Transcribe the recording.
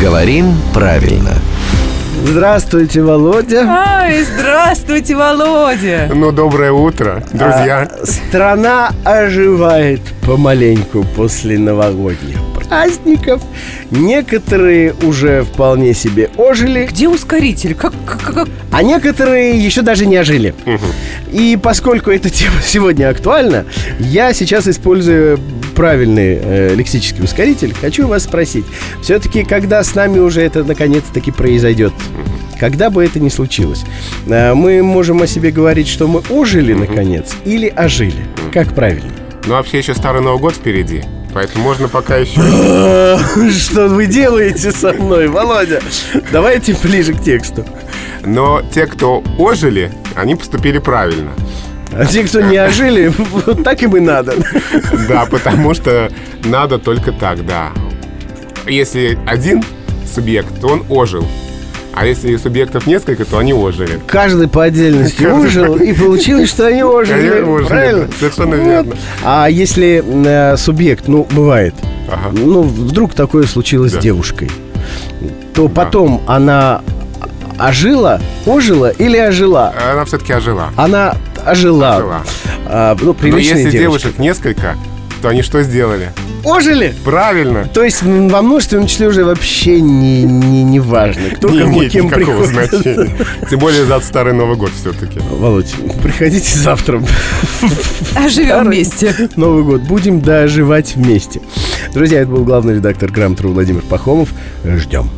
Говорим правильно. Здравствуйте, Володя. Ай, здравствуйте, Володя. Ну, доброе утро, друзья. А, страна оживает помаленьку после новогодних праздников. Некоторые уже вполне себе ожили, Где ускоритель? Как, как, как- а некоторые еще даже не ожили. И поскольку эта тема сегодня актуальна, я сейчас использую правильный э, лексический ускоритель. Хочу вас спросить, все-таки, когда с нами уже это наконец-таки произойдет, когда бы это ни случилось, э, мы можем о себе говорить, что мы ожили наконец или ожили? Как правильно? Ну, вообще еще Старый Новый год впереди. Поэтому можно пока еще... Что вы делаете со мной, Володя? Давайте ближе к тексту. Но те, кто ожили, они поступили правильно. А те, кто не ожили, вот так им и надо. Да, потому что надо только так, да. Если один субъект, то он ожил. А если субъектов несколько, то они ожили. Каждый по отдельности ожил, и получилось, что они ожили. Они ожили, Правильно? да, совершенно Вот. верно. А если э, субъект, ну, бывает, Ага. ну, вдруг такое случилось Да. с девушкой, то потом она ожила, ожила или ожила? Она все-таки ожила. Она ожила. Ожила. А, ну, Но приличные если девушки. девушек несколько, то они что сделали? Ожили? Правильно. То есть во множественном числе уже вообще не, не, не важно, кто Не кому имеет кем никакого приходит. значения. Тем более за Старый Новый год все-таки. Володь, приходите завтра. А живем вместе. Новый год. Будем доживать вместе. Друзья, это был главный редактор Грамотру Владимир Пахомов. Ждем.